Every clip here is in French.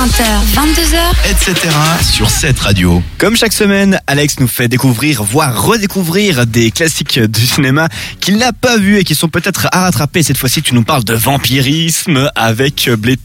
20h, 22h, etc. sur cette radio. Comme chaque semaine, Alex nous fait découvrir, voire redécouvrir des classiques du cinéma qu'il n'a pas vus et qui sont peut-être à rattraper. Cette fois-ci, tu nous parles de vampirisme avec 2.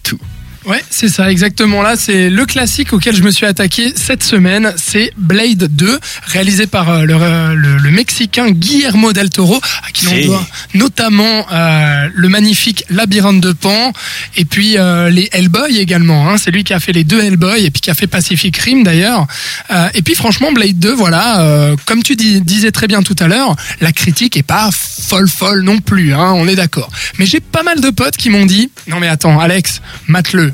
Ouais, c'est ça, exactement. Là, c'est le classique auquel je me suis attaqué cette semaine. C'est Blade 2, réalisé par euh, le, euh, le- le Mexicain Guillermo del Toro, à qui l'on doit notamment euh, le magnifique Labyrinthe de Pan, et puis euh, les Hellboy également. Hein. C'est lui qui a fait les deux Hellboy, et puis qui a fait Pacific Rim d'ailleurs. Euh, et puis franchement, Blade 2, voilà, euh, comme tu dis- disais très bien tout à l'heure, la critique est pas folle folle non plus, hein, on est d'accord. Mais j'ai pas mal de potes qui m'ont dit, non mais attends, Alex, mate-le.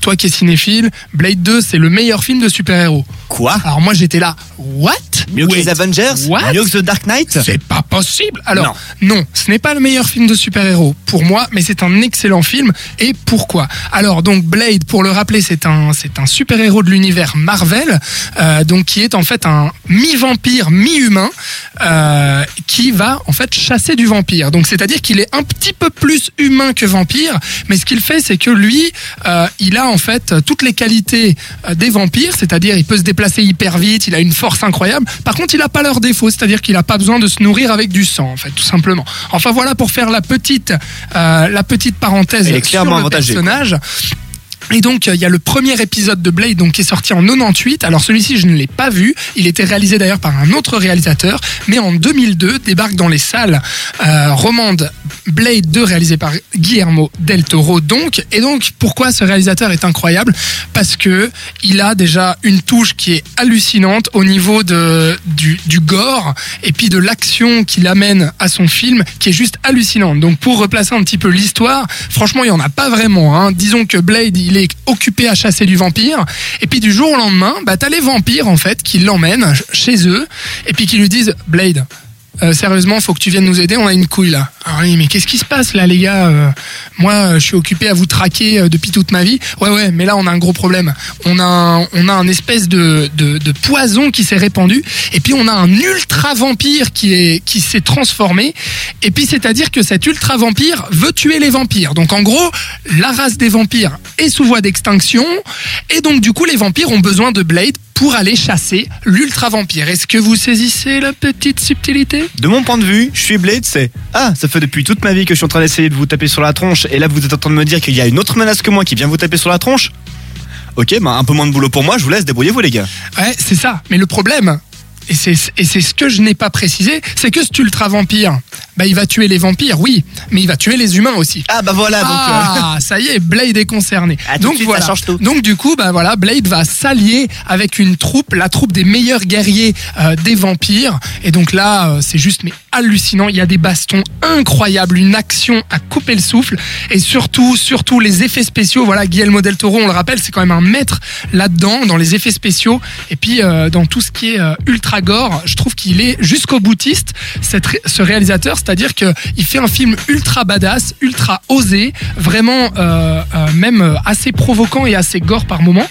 Toi qui es cinéphile, Blade 2, c'est le meilleur film de super-héros. Quoi Alors moi j'étais là, what? Mieux que les Avengers what? Mieux que The Dark Knight c'est pas possible. Alors, non. ce n'est pas le meilleur film de super-héros pour moi, mais c'est un excellent film. Et pourquoi? Alors, donc Blade, pour le rappeler, c'est un, c'est un super-héros de l'univers Marvel, euh, donc qui est en fait un mi-vampire, mi-humain, euh, qui va en fait chasser du vampire. Donc, c'est-à-dire qu'il est un petit peu plus humain que vampire, mais ce qu'il fait, c'est que lui, euh, il a en fait toutes les qualités euh, des vampires, c'est-à-dire il peut se déplacer hyper vite, il a une force incroyable. Par contre, il a pas leurs défauts, c'est-à-dire qu'il a pas besoin de se nourrir avec du sang, en fait, tout simplement. Enfin voilà pour faire la petite, euh, la petite parenthèse sur le quoi. Et donc euh, il y a le premier épisode de Blade donc qui est sorti en 98. Alors celui-ci je ne l'ai pas vu. Il était réalisé d'ailleurs par un autre réalisateur. Mais en 2002 débarque dans les salles euh, romande Blade 2 réalisé par Guillermo del Toro donc. Et donc pourquoi ce réalisateur est incroyable? Parce que il a déjà une touche qui est hallucinante au niveau de du, du gore et puis de l'action qu'il amène à son film qui est juste hallucinante. Donc pour replacer un petit peu l'histoire, franchement il y en a pas vraiment. Hein. Disons que Blade il est occupé à chasser du vampire et puis du jour au lendemain, bah t'as les vampires en fait qui l'emmènent chez eux et puis qui lui disent Blade. Euh, sérieusement, faut que tu viennes nous aider. On a une couille là. Ah oui, mais qu'est-ce qui se passe là, les gars Euh, Moi, euh, je suis occupé à vous traquer depuis toute ma vie. Ouais, ouais, mais là, on a un gros problème. On a, un, on a un espèce de, de, de poison qui s'est répandu, et puis on a un ultra vampire qui est qui s'est transformé. Et puis, c'est-à-dire que cet ultra vampire veut tuer les vampires. Donc, en gros, la race des vampires est sous voie d'extinction, et donc du coup, les vampires ont besoin de Blade pour aller chasser l'ultra vampire. Est-ce que vous saisissez la petite subtilité? De mon point de vue, je suis Blade, c'est Ah, ça fait depuis toute ma vie que je suis en train d'essayer de vous taper sur la tronche, et là vous êtes en train de me dire qu'il y a une autre menace que moi qui vient vous taper sur la tronche? Ok, bah un peu moins de boulot pour moi, je vous laisse, débrouillez-vous les gars. Ouais, c'est ça. Mais le problème, et c'est et c'est ce que je n'ai pas précisé, c'est que cet ultra vampire, bah il va tuer les vampires, oui, mais il va tuer les humains aussi. Ah bah voilà, donc... euh, Ah, ça y est, Blade est concerné. Ah, Donc suite, voilà. ça change tout. Donc du coup, bah voilà, Blade va s'allier avec une troupe, la troupe des meilleurs guerriers euh, des vampires. Et donc là, euh, c'est juste mais hallucinant. Il y a des bastons incroyables, une action à couper le souffle, et surtout, surtout les effets spéciaux. Voilà, Guillermo del Toro, on le rappelle, c'est quand même un maître là-dedans dans les effets spéciaux. Et puis euh, dans tout ce qui est euh, ultra je trouve qu'il est jusqu'au boutiste. Ce réalisateur, c'est-à-dire que il fait un film ultra badass, ultra osé, vraiment euh, euh, même euh, assez provoquant et assez gore par moment.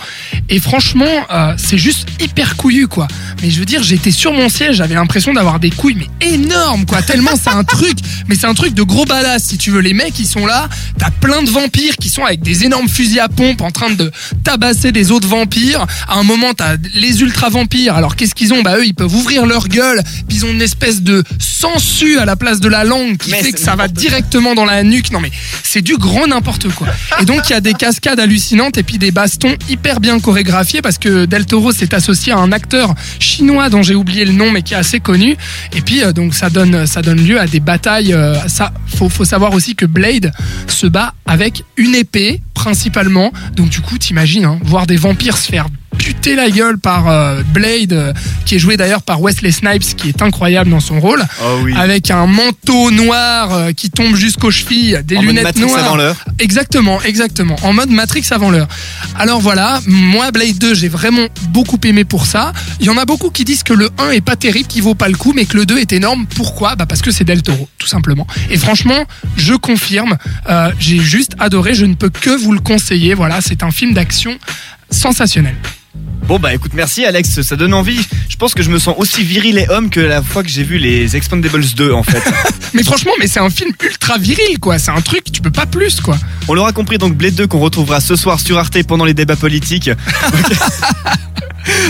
Et franchement, euh, c'est juste hyper couillu quoi. Mais je veux dire, j'étais sur mon siège, j'avais l'impression d'avoir des couilles mais énormes quoi. Tellement c'est un truc, mais c'est un truc de gros badass si tu veux. Les mecs ils sont là, t'as plein de vampires qui sont avec des énormes fusils à pompe en train de tabasser des autres vampires. À un moment t'as les ultra vampires. Alors qu'est-ce qu'ils ont? Bah eux ils peuvent ouvrir leur gueule, puis ils ont une espèce de sensu à la place de la langue qui Mais fait que ça va directement dans la nuque. Non mais c'est du grand n'importe quoi. Et donc il y a des cascades hallucinantes et puis des bastons hyper bien chorégraphiés parce que Del Toro s'est associé à un acteur chinois dont j'ai oublié le nom mais qui est assez connu. Et puis euh, donc ça donne ça donne lieu à des batailles. euh, ça faut faut savoir aussi que Blade se bat avec une épée principalement. Donc du coup t'imagines hein, voir des vampires se faire buter la gueule par euh, Blade, euh, qui est joué d'ailleurs par Wesley Snipes, qui est incroyable dans son rôle, Oh oui. avec un manteau noir euh, qui tombe jusqu'aux chevilles, des En mode lunettes Matrix noires. avant l'heure. Exactement, exactement. En mode Matrix avant l'heure. Alors voilà, moi Blade 2, j'ai vraiment beaucoup aimé pour ça. Il y en a beaucoup qui disent que le 1 est pas terrible, qu'il vaut pas le coup, mais que le 2 est énorme. Pourquoi? Bah parce que c'est Del Toro, tout simplement. Et franchement, je confirme, euh, j'ai juste adoré, je ne peux que vous le conseiller. Voilà, c'est un film d'action sensationnel. Bon bah écoute, merci Alex, ça donne envie. Je pense que je me sens aussi viril et homme que la fois que j'ai vu les Expendables 2 en fait. Mais franchement, mais c'est un film ultra viril, quoi. C'est un truc, tu peux pas plus, quoi. On l'aura compris donc Blade 2 qu'on retrouvera ce soir sur Arte pendant les débats politiques.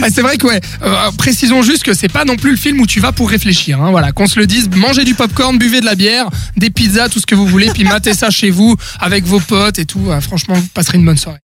Ah, c'est vrai que ouais, euh, précisons juste que c'est pas non plus le film où tu vas pour réfléchir. Hein, voilà, qu'on se le dise, mangez du popcorn, buvez de la bière, des pizzas, tout ce que vous voulez, puis matez ça chez vous avec vos potes et tout. Euh, franchement, vous passerez une bonne soirée.